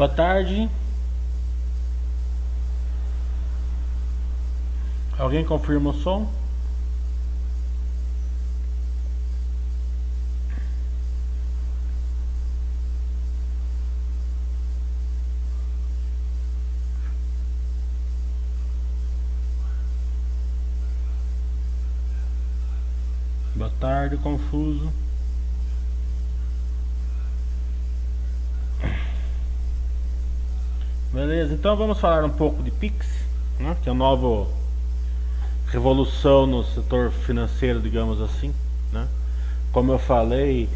Boa tarde. Alguém confirma o som? Boa tarde, confuso. Beleza, então vamos falar um pouco de Pix, né, que é a nova revolução no setor financeiro, digamos assim. Né? Como eu falei,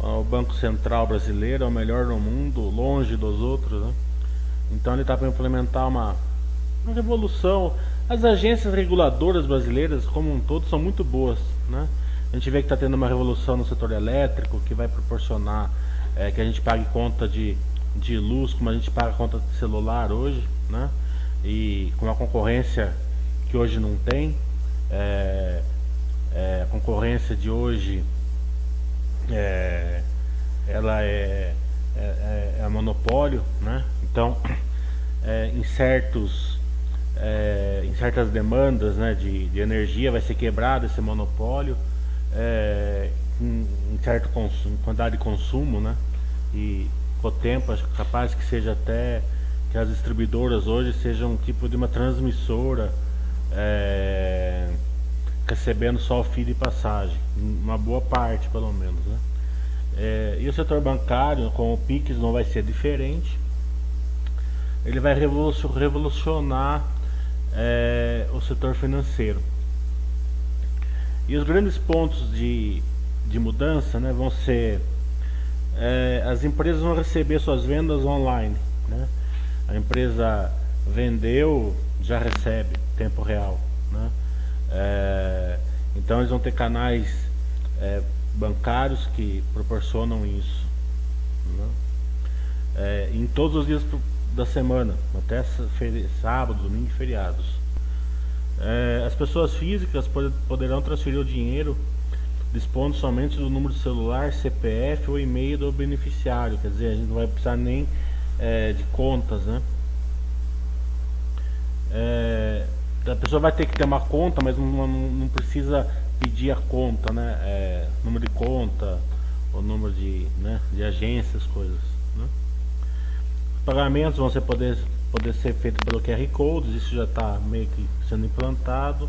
o Banco Central brasileiro é o melhor no mundo, longe dos outros. Né? Então ele está para implementar uma, uma revolução. As agências reguladoras brasileiras, como um todo, são muito boas. Né? A gente vê que está tendo uma revolução no setor elétrico que vai proporcionar é, que a gente pague conta de de luz como a gente paga a conta de celular hoje, né? E com uma concorrência que hoje não tem, é, é, a concorrência de hoje é, ela é, é, é, é monopólio, né? Então, é, em certos em certas demandas né, de, de, energia vai ser quebrado esse monopólio em, em certa quantidade de consumo, né? E, com o tempo, acho capaz que seja até que as distribuidoras hoje sejam um tipo de uma transmissora é, recebendo só o fio de passagem, uma boa parte pelo menos. Né? É, e o setor bancário, com o PIX não vai ser diferente, ele vai revolucionar é, o setor financeiro. E os grandes pontos de, de mudança né, vão ser é, as empresas vão receber suas vendas online. Né? A empresa vendeu, já recebe tempo real. Né? É, então eles vão ter canais é, bancários que proporcionam isso. Né? É, em todos os dias da semana, até sábado, domingo e feriados. É, as pessoas físicas poderão transferir o dinheiro dispondo somente do número de celular, CPF ou e-mail do beneficiário, quer dizer, a gente não vai precisar nem é, de contas, né? É, a pessoa vai ter que ter uma conta, mas não, não, precisa pedir a conta, né? É, número de conta, o número de, né, de agências, coisas. Né? Os pagamentos vão ser poder, poder ser feitos pelo QR Code, isso já está meio que sendo implantado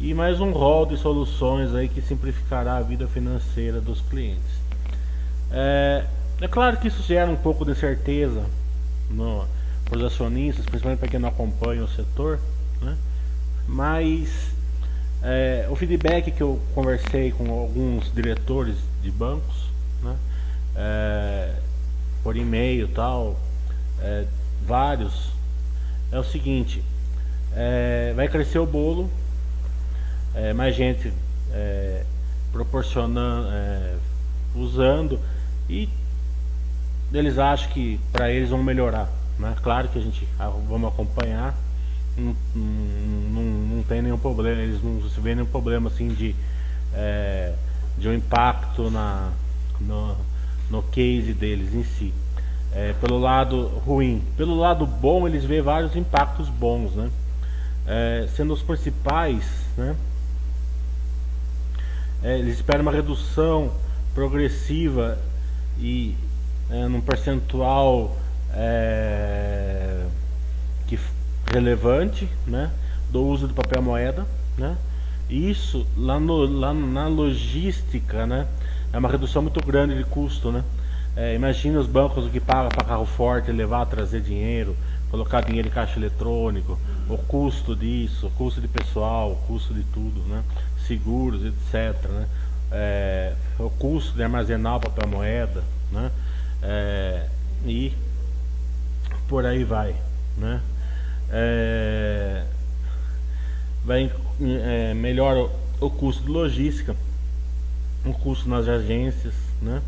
e mais um rol de soluções aí que simplificará a vida financeira dos clientes. É, é claro que isso gera um pouco de certeza para os acionistas, principalmente para quem não acompanha o setor, né? mas é, o feedback que eu conversei com alguns diretores de bancos, né? é, por e-mail tal, é, vários, é o seguinte: é, vai crescer o bolo é, mais gente é, proporcionando, é, usando e eles acham que para eles vão melhorar. Né? Claro que a gente vamos acompanhar, não, não, não tem nenhum problema, eles não se vê nenhum problema assim de, é, de um impacto na, no, no case deles em si. É, pelo lado ruim. Pelo lado bom, eles vê vários impactos bons, né? É, sendo os principais, né? É, eles esperam uma redução progressiva e é, num percentual é, que relevante né, do uso do papel moeda. Né? Isso lá, no, lá na logística né, é uma redução muito grande de custo. Né? É, imagina os bancos que pagam para carro forte levar, trazer dinheiro, colocar dinheiro em caixa eletrônico, o custo disso, o custo de pessoal, o custo de tudo. Né? Seguros, etc. Né? É, o custo de armazenar o papel moeda, né? É, e por aí vai, né? É, vai é, melhora o, o, custo de logística, o custo nas agências, né?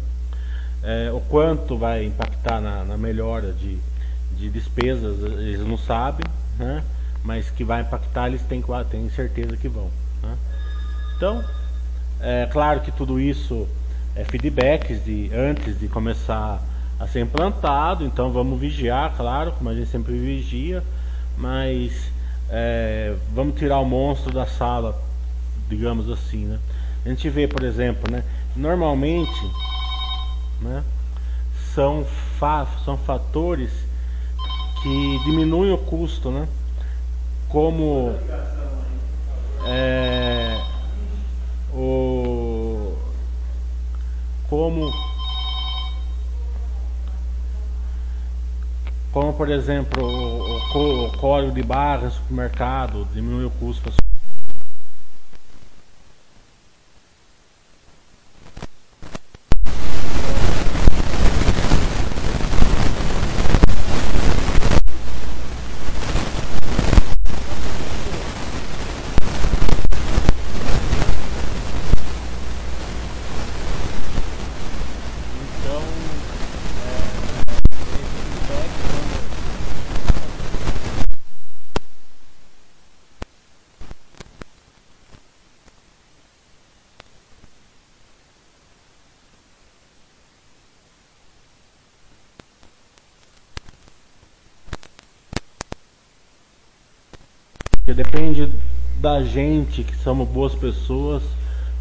É, o quanto vai impactar na, na melhora de, de despesas, eles não sabem, né? Mas que vai impactar, eles têm, têm certeza que vão. Né? Então, é claro que tudo isso é feedbacks de antes de começar a ser implantado, então vamos vigiar, claro, como a gente sempre vigia, mas é, vamos tirar o monstro da sala, digamos assim, né? A gente vê, por exemplo, né? Normalmente, né? São, fa são fatores que diminuem o custo, né? Como é, o como como por exemplo o, o código de barra supermercado diminui o custo depende da gente, que somos boas pessoas,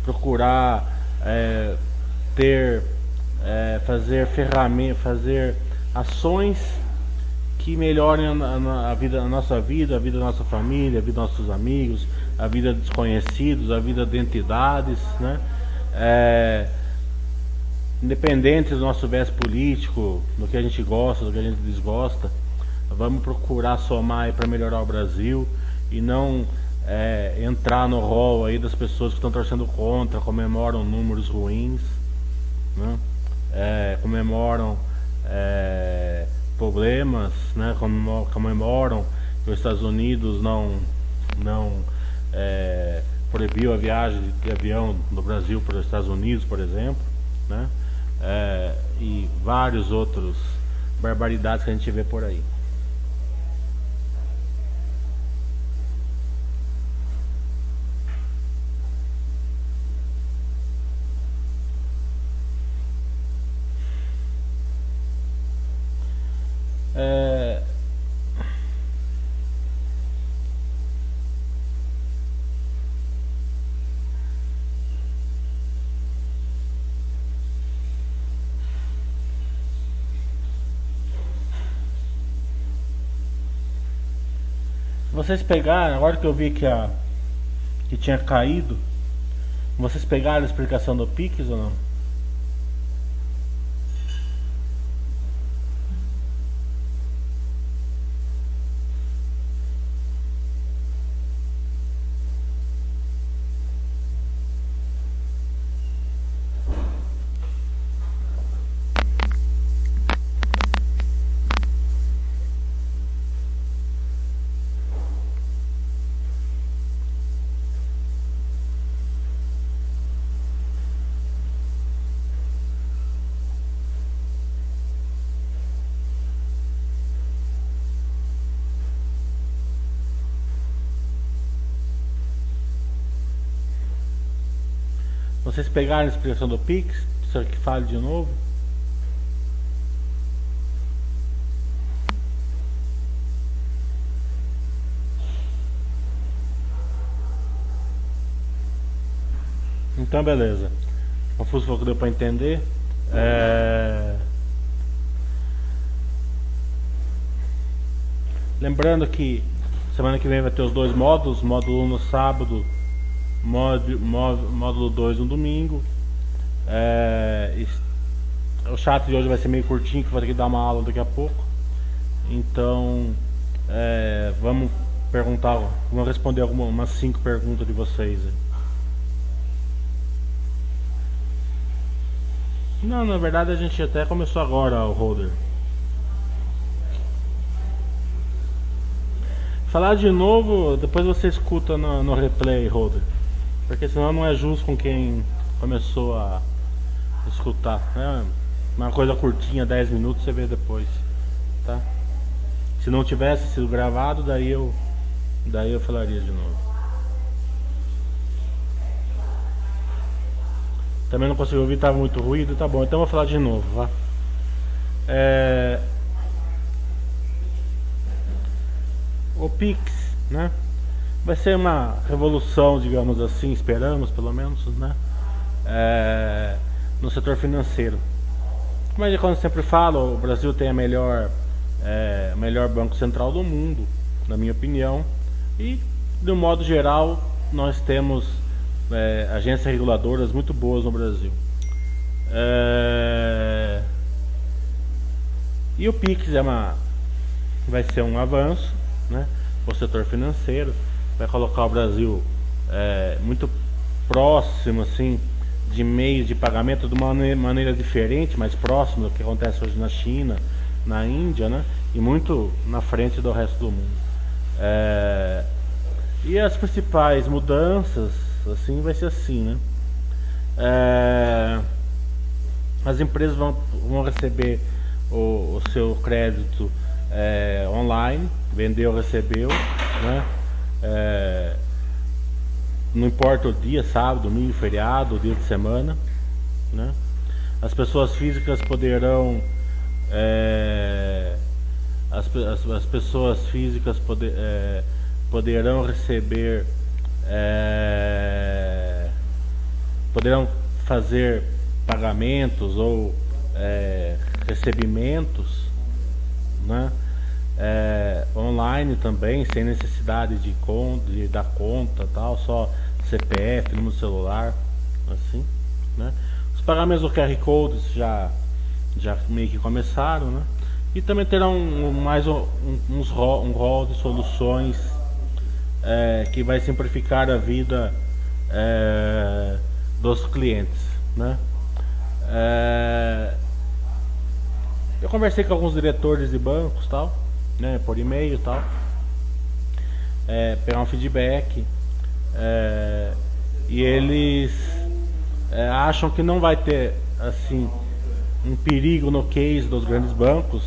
procurar é, ter, é, fazer ferramentas, fazer ações que melhorem a, a, vida, a nossa vida, a vida da nossa família, a vida dos nossos amigos, a vida de desconhecidos, a vida de entidades, né? É, independente do nosso viés político, do que a gente gosta, do que a gente desgosta, vamos procurar somar para melhorar o Brasil e não é, entrar no rol aí das pessoas que estão torcendo contra, comemoram números ruins, né? é, comemoram é, problemas, né? comemoram que os Estados Unidos não, não é, proibiu a viagem de avião do Brasil para os Estados Unidos, por exemplo, né? É, e vários outros barbaridades que a gente vê por aí. Vocês pegaram, agora que eu vi que a que tinha caído, vocês pegaram a explicação do Pix ou não? Vocês pegaram a explicação do Pix? Precisa que fale de novo? Então beleza. Confuso foi o que deu para entender. É... Lembrando que semana que vem vai ter os dois módulos, módulo 1 no sábado módulo 2 no domingo. É, o chat de hoje vai ser meio curtinho, que vou ter que dar uma aula daqui a pouco. Então, é, vamos perguntar, vamos responder algumas umas cinco perguntas de vocês. Não, na verdade a gente até começou agora o holder. Falar de novo, depois você escuta no, no replay, holder. Porque senão não é justo com quem começou a escutar. É uma coisa curtinha, 10 minutos, você vê depois. Tá? Se não tivesse sido gravado, daí eu, daí eu falaria de novo. Também não consegui ouvir, estava muito ruído. Tá bom, então vou falar de novo. Tá? É, o Pix, né? Vai ser uma revolução, digamos assim, esperamos pelo menos, né? É, no setor financeiro. Mas quando eu sempre falo, o Brasil tem a melhor, é, melhor banco central do mundo, na minha opinião. E, de um modo geral, nós temos é, agências reguladoras muito boas no Brasil. É, e o Pix é uma, vai ser um avanço né, para o setor financeiro, vai colocar o Brasil é, muito próximo assim de meios de pagamento de uma maneira diferente, mais próximo do que acontece hoje na China, na Índia, né? E muito na frente do resto do mundo. É... E as principais mudanças, assim, vai ser assim, né? É... As empresas vão, vão receber o, o seu crédito é, online, vendeu, recebeu, né? É, não importa o dia, sábado, domingo, feriado, dia de semana. Né? As pessoas físicas poderão. É, as, as, as, pessoas físicas poder, é, poderão receber. É, poderão fazer pagamentos ou é, recebimentos né? É, online também, sem necessidade de, conta, de dar conta tal, só CPF, número celular, assim, né? Os pagamentos do QR Code já, já meio que começaram, né? E também terão um, mais um, uns rol, um rol de soluções é, que vai simplificar a vida é, dos clientes, né? É, eu conversei com alguns diretores de bancos, tal, né, por e-mail, tal, é, pegar um feedback é, e eles é, acham que não vai ter assim um perigo no case dos grandes bancos.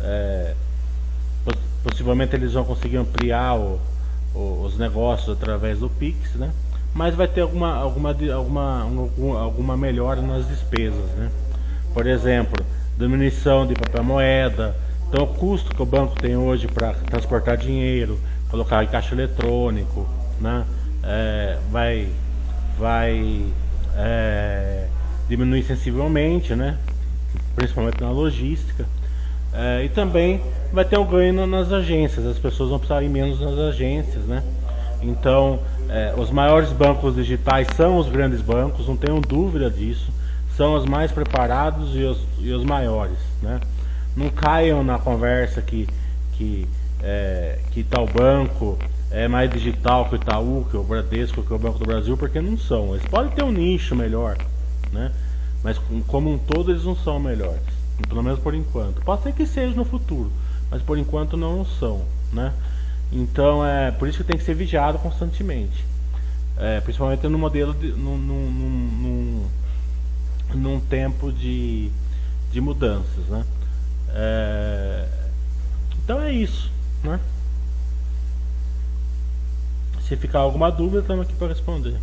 É, possivelmente eles vão conseguir ampliar o, o, os negócios através do Pix, né? Mas vai ter alguma, alguma, alguma, alguma melhora nas despesas, né? Por exemplo, diminuição de papel moeda. Então o custo que o banco tem hoje para transportar dinheiro, colocar em caixa eletrônico, né? é, vai, vai é, diminuir sensivelmente, né? principalmente na logística. É, e também vai ter um ganho nas agências, as pessoas vão precisar ir menos nas agências. Né? Então, é, os maiores bancos digitais são os grandes bancos, não tenham dúvida disso. São os mais preparados e os, e os maiores. Né? Não caiam na conversa que, que, é, que tal banco é mais digital que o Itaú, que o Bradesco, que o Banco do Brasil, porque não são. Eles podem ter um nicho melhor, né? Mas como um todo eles não são melhores, pelo menos por enquanto. Pode ser que seja no futuro, mas por enquanto não são, né? Então é por isso que tem que ser vigiado constantemente, é, principalmente no modelo de, num, num, num, num tempo de, de mudanças, né? É, então é isso, né? Se ficar alguma dúvida, estamos aqui para responder.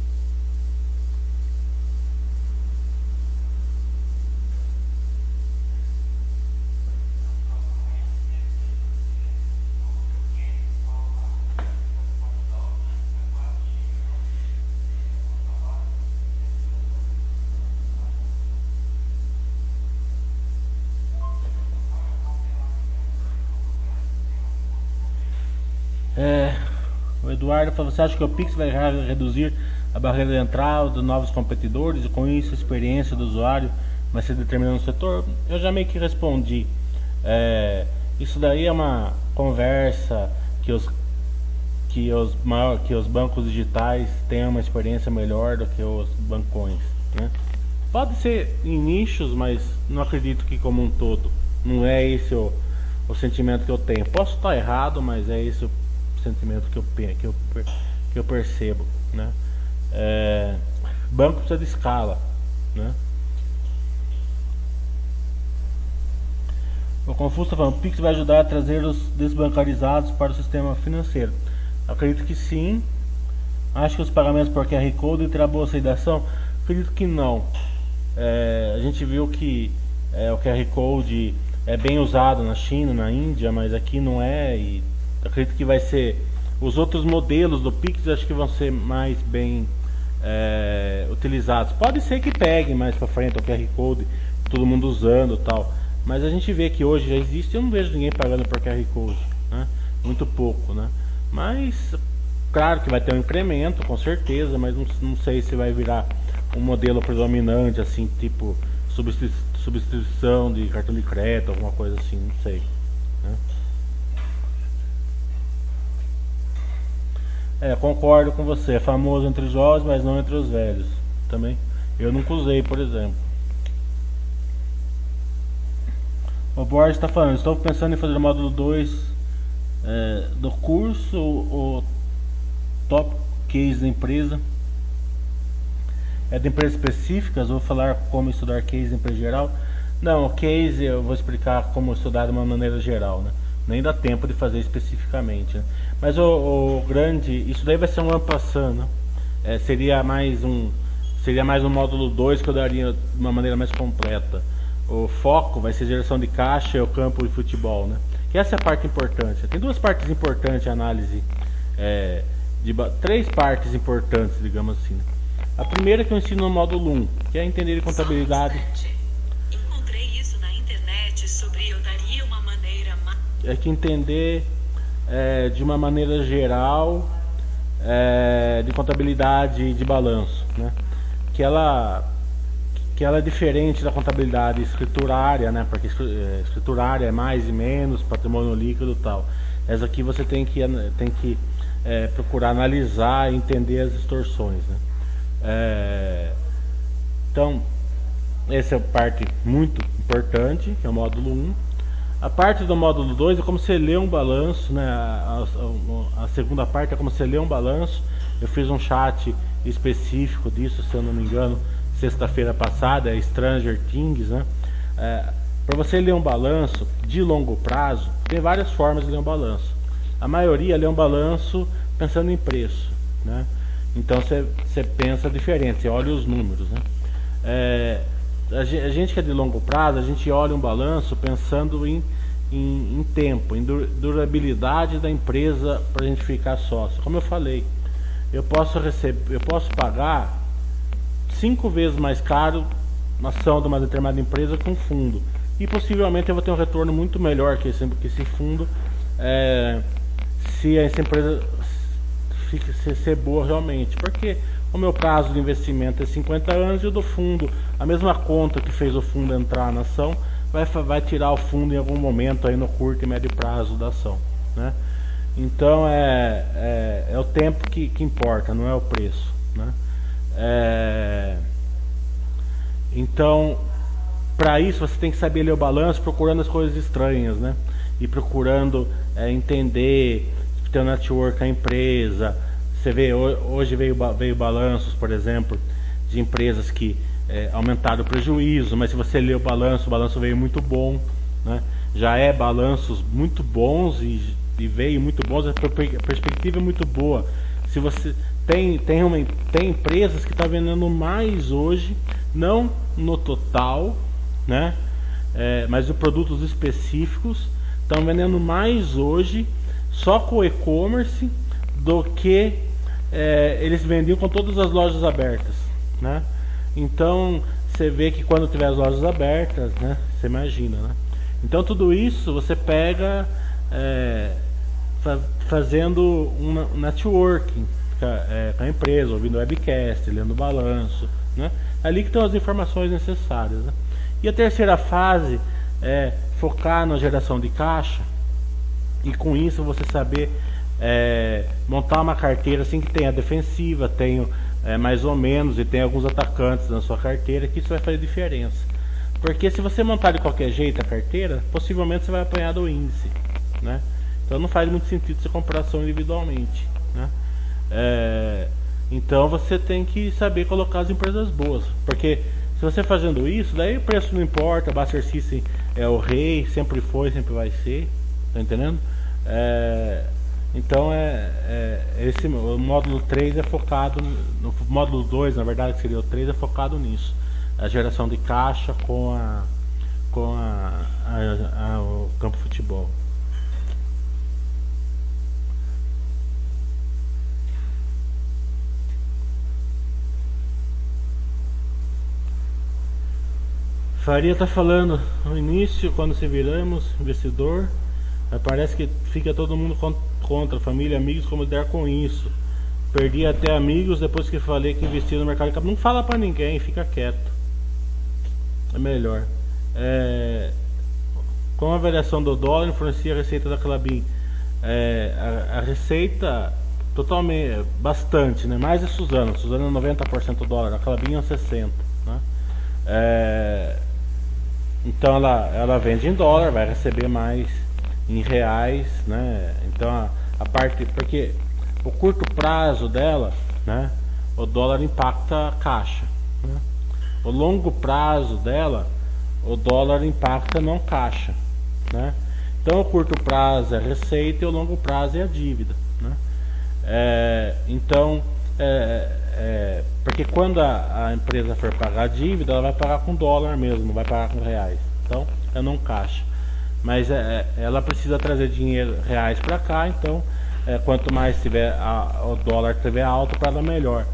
Eduardo você acha que o Pix vai reduzir a barreira de entrada dos novos competidores e com isso a experiência do usuário vai ser determinado no setor? Eu já meio que respondi. É, isso daí é uma conversa que os que os, maior, que os bancos digitais tenham uma experiência melhor do que os bancões. Né? Pode ser em nichos, mas não acredito que como um todo. Não é esse o, o sentimento que eu tenho. Posso estar errado, mas é esse o sentimento que eu, que eu, que eu percebo. Né? É, banco precisa de escala. Né? O Confuso está falando, o Pix vai ajudar a trazer os desbancarizados para o sistema financeiro. Acredito que sim. Acho que os pagamentos por QR Code terá boa aceitação? Acredito que não. É, a gente viu que é, o QR Code é bem usado na China, na Índia, mas aqui não é e acredito que vai ser os outros modelos do Pix acho que vão ser mais bem é, utilizados. Pode ser que pegue mais para frente o QR Code, todo mundo usando tal. Mas a gente vê que hoje já existe, eu não vejo ninguém pagando por QR Code, né? Muito pouco, né? Mas claro que vai ter um incremento, com certeza, mas não, não sei se vai virar um modelo predominante, assim, tipo substituição de cartão de crédito, alguma coisa assim, não sei. É, concordo com você, é famoso entre os jovens, mas não entre os velhos. Também. Eu nunca usei, por exemplo. O Borges está falando, estou pensando em fazer o módulo 2 é, do curso, o top case da empresa. É de empresas específicas, vou falar como estudar case em empresa geral. Não, case eu vou explicar como estudar de uma maneira geral, né? Nem dá tempo de fazer especificamente. Né? Mas o, o, grande, isso daí vai ser um ano passando. É, seria mais um, seria mais um módulo 2 que eu daria de uma maneira mais completa o foco vai ser geração de caixa e o campo de futebol, né? Que essa é a parte importante. Tem duas partes importantes a análise, é, de três partes importantes, digamos assim. Né? A primeira que eu ensino no módulo 1, que é entender contabilidade. Encontrei isso na internet sobre é que entender é, de uma maneira geral é, de contabilidade e de balanço, né? Que ela que ela é diferente da contabilidade escriturária, né? Porque é, escriturária é mais e menos, patrimônio líquido e tal. Essa aqui você tem que, tem que é, procurar analisar e entender as distorções, né? É, então, essa é a parte muito importante, que é o módulo 1. A parte do módulo 2 é como você lê um balanço, né? A, a, a, segunda parte é como você lê um balanço. Eu fiz um chat específico disso, se eu não me engano, sexta-feira passada, é Stranger Things, né? É, para você ler um balanço de longo prazo, tem várias formas de ler um balanço. A maioria lê um balanço pensando em preço, né? Então você pensa diferente, você olha os números, né? É, a gente que é de longo prazo, a gente olha um balanço pensando em, em, em tempo, em durabilidade da empresa para a gente ficar sócio. Como eu falei, eu posso receber, eu posso pagar cinco vezes mais caro na ação de uma determinada empresa com fundo. E possivelmente eu vou ter um retorno muito melhor que esse, que esse fundo é, se essa empresa fica, se, ser boa realmente. Porque o meu prazo de investimento é 50 anos e o do fundo, a mesma conta que fez o fundo entrar na ação, vai, vai tirar o fundo em algum momento aí no curto e médio prazo da ação. Né? Então é, é, é o tempo que, que importa, não é o preço. Né? É... Então, para isso você tem que saber ler o balanço procurando as coisas estranhas, né? E procurando é, entender teu network, a empresa. Você vê, hoje veio, veio balanços, por exemplo, de empresas que é, aumentaram o prejuízo, mas se você ler o balanço, o balanço veio muito bom, né? Já é balanços muito bons e, e veio muito bons, a perspectiva é muito boa. Se você tem, tem, uma, tem empresas que estão tá vendendo mais hoje, não no total, né? É, mas os produtos específicos estão vendendo mais hoje só com e-commerce do que é, eles vendiam com todas as lojas abertas, né? Então você vê que quando tiver as lojas abertas, né? Você imagina, né? Então tudo isso você pega é, fazendo um networking, é, com a empresa, ouvindo webcast, lendo balanço, né? Ali que estão as informações necessárias. Né? E a terceira fase é focar na geração de caixa e com isso você saber é, montar uma carteira assim que tenha defensiva, tenha é, mais ou menos e tem alguns atacantes na sua carteira, que isso vai fazer diferença. Porque se você montar de qualquer jeito a carteira, possivelmente você vai apanhar do índice, né? Então não faz muito sentido você comprar ação individualmente, né? É, então você tem que saber colocar as empresas boas, porque se você fazendo isso, daí o preço não importa, Buster System é o rei, sempre foi, sempre vai ser, tá entendendo? É, então é, é, esse o módulo 3 é focado no módulo 2, na verdade que seria o 3 é focado nisso. A geração de caixa com a com a, a, a, o campo futebol. Faria está falando no início, quando se viramos, investidor, parece que fica todo mundo contra, família, amigos, como lidar com isso. Perdi até amigos depois que falei que investir no mercado de capital. Não fala para ninguém, fica quieto. É melhor. É, como a variação do dólar influencia a receita da Clabin? É, a, a, receita totalmente, bastante, né? Mais de Suzano. Suzano é 90% do dólar, a Clabin é 60%. Né? É, então ela, ela vende em dólar, vai receber mais em reais, né? Então a, a parte, porque o curto prazo dela, né? O dólar impacta a caixa. Né? O longo prazo dela, o dólar impacta não caixa, né? Então o curto prazo é receita e o longo prazo é a dívida, né? É, então, é, é, porque quando a, a, empresa for pagar a dívida, ela vai pagar com dólar mesmo, não vai pagar com reais. Então, é não caixa. Mas é, é ela precisa trazer dinheiro reais para cá, então é, quanto mais tiver a, o dólar tiver alto, para ela melhor.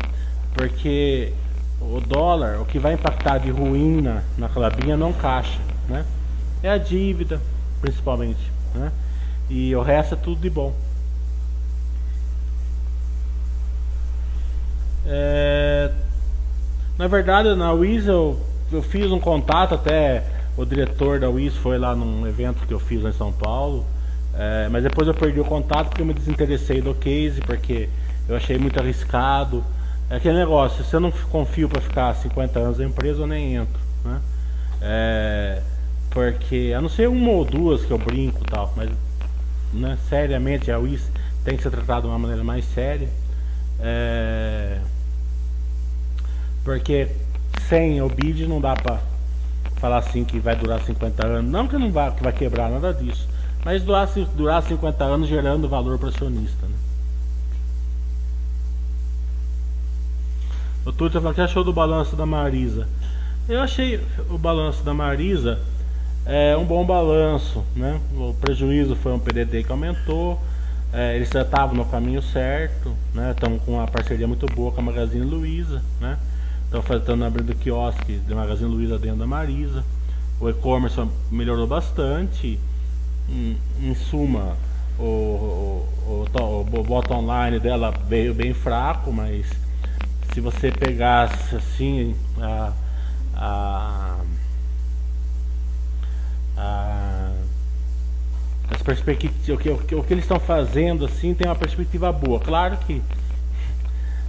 Porque o dólar, o que vai impactar de ruim na, na não caixa, né? É a dívida, principalmente, né? E o resto é tudo de bom. É, na verdade, na eu, eu fiz um contato até o diretor da Wiz foi lá num evento que eu fiz em São Paulo. É, mas depois eu perdi o contato porque eu me desinteressei do case, porque eu achei muito arriscado. É aquele negócio, se eu não confio para ficar 50 anos na empresa, eu nem entro. Né? É, porque, a não ser uma ou duas que eu brinco e tal, mas né, seriamente a WIS tem que ser tratada de uma maneira mais séria. É, porque sem o BID não dá para falar assim que vai durar 50 anos. Não que não vai, que vai quebrar, nada disso. Mas durar, durar 50 anos gerando valor para acionista. Né? O Tuta falou que achou do balanço da Marisa. Eu achei o balanço da Marisa é, um bom balanço, né? O prejuízo foi um PDD que aumentou, é, eles já estavam no caminho certo, né? Estão com uma parceria muito boa com a Magazine Luiza, né? Estão fazendo abrindo quiosque de Magazine Luiza dentro da Marisa. O e-commerce melhorou bastante. Em, em suma, o, o, o, o bottom online dela veio bem fraco, mas se você pegasse assim a, a, a as perspectivas o que, o que, o que eles estão fazendo assim tem uma perspectiva boa claro que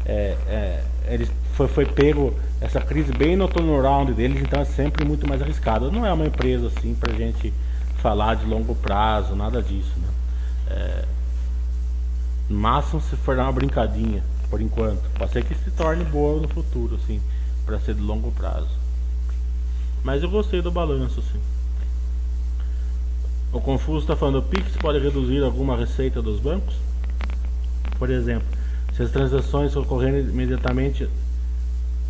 é, é, eles foi, foi pego essa crise bem no turnaround deles então é sempre muito mais arriscado não é uma empresa assim pra gente falar de longo prazo nada disso né? É, máximo se for dar uma brincadinha por enquanto. Pode ser que se torne boa no futuro, assim, para ser de longo prazo. Mas eu gostei do balanço, sim. O Confuso está falando, o Pix pode reduzir alguma receita dos bancos? Por exemplo, se as transações ocorrerem imediatamente,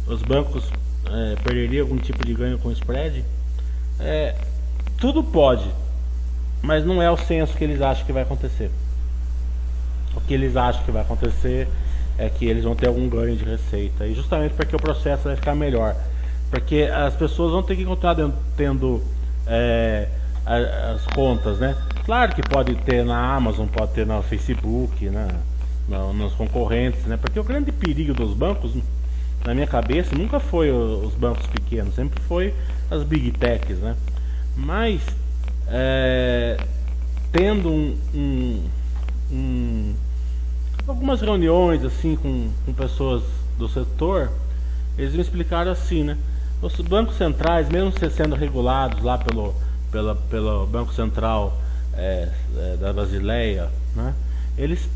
os bancos é, perderiam algum tipo de ganho com spread? É, tudo pode, mas não é o senso que eles acham que vai acontecer. O que eles acham que vai acontecer é que eles vão ter algum ganho de receita. E justamente porque o processo vai ficar melhor. Porque as pessoas vão ter que continuar tendo é, as contas, né? Claro que pode ter na Amazon, pode ter no Facebook, né? nos concorrentes, né? Porque o grande perigo dos bancos, na minha cabeça, nunca foi os bancos pequenos, sempre foi as big techs, né? Mas é, tendo um, um, um algumas reuniões assim com, com pessoas do setor, eles me explicaram assim, né? Os bancos centrais, mesmo sendo regulados lá pelo, pela, pelo Banco Central é, é, da Basileia, né? Eles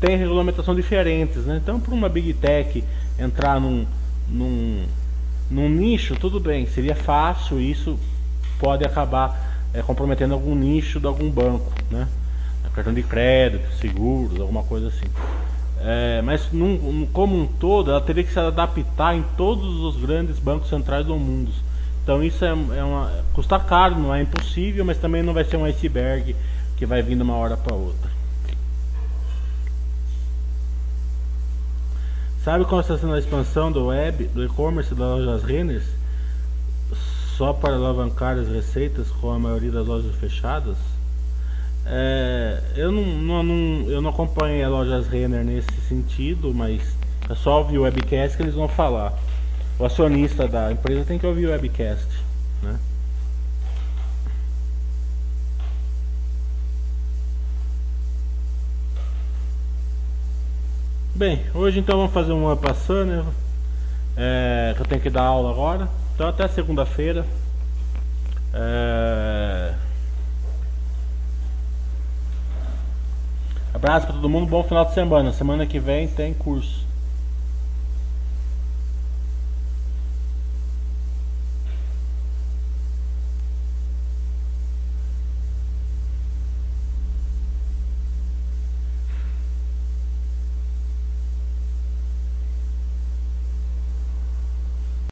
têm regulamentação diferentes, né? Então, para uma Big Tech entrar num, num, num nicho, tudo bem, seria fácil, isso pode acabar é, comprometendo algum nicho de algum banco, né? cartão de crédito, seguros, alguma coisa assim. É, mas num, como um todo, ela teria que se adaptar em todos os grandes bancos centrais do mundo. Então isso é, é uma. custa caro, não é impossível, mas também não vai ser um iceberg que vai vir de uma hora para outra. Sabe como está sendo a expansão do web, do e-commerce das lojas Renner? Só para alavancar as receitas com a maioria das lojas fechadas? É, eu, não, não, não, eu não acompanhei as lojas Renner nesse sentido, mas é só ouvir o webcast que eles vão falar. O acionista da empresa tem que ouvir o webcast. Bem, hoje então vamos fazer uma passando. Né? É, que eu tenho que dar aula agora. Então até segunda-feira. É... Abraço para todo mundo, bom final de semana. Semana que vem tem curso.